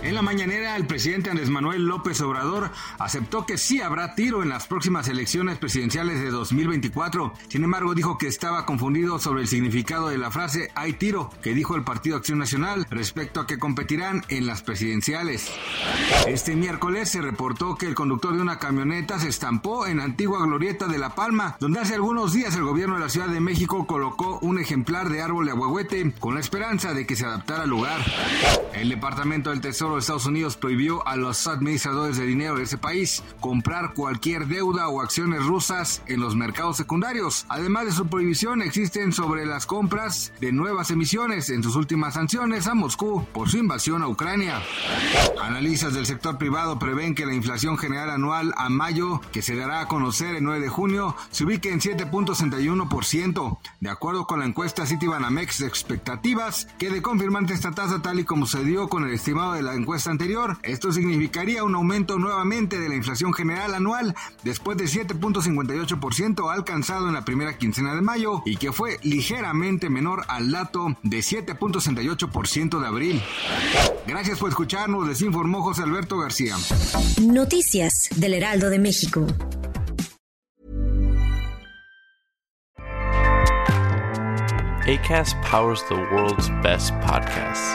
En la mañanera, el presidente Andrés Manuel López Obrador aceptó que sí habrá tiro en las próximas elecciones presidenciales de 2024. Sin embargo, dijo que estaba confundido sobre el significado de la frase hay tiro que dijo el Partido Acción Nacional respecto a que competirán en las presidenciales. Este miércoles se reportó que el conductor de una camioneta se estampó en antigua glorieta de La Palma, donde hace algunos días el gobierno de la Ciudad de México colocó un ejemplar de árbol de aguahuete con la esperanza de que se adaptara al lugar. El Departamento del Tesoro de Estados Unidos prohibió a los administradores de dinero de ese país comprar cualquier deuda o acciones rusas en los mercados secundarios. Además de su prohibición, existen sobre las compras de nuevas emisiones en sus últimas sanciones a Moscú por su invasión a Ucrania. Analistas del sector privado prevén que la inflación general anual a mayo, que se dará a conocer el 9 de junio, se ubique en 7.61%, de acuerdo con la encuesta Citibanamex de expectativas, que de confirmante esta tasa tal y como se dio con el estimado de la encuesta anterior. Esto significaría un aumento nuevamente de la inflación general anual después de 7.58% alcanzado en la primera quincena de mayo y que fue ligeramente menor al dato de 7.68% de abril. Gracias por escucharnos, les informó José Alberto García. Noticias del Heraldo de México. ACAST powers the world's best podcasts.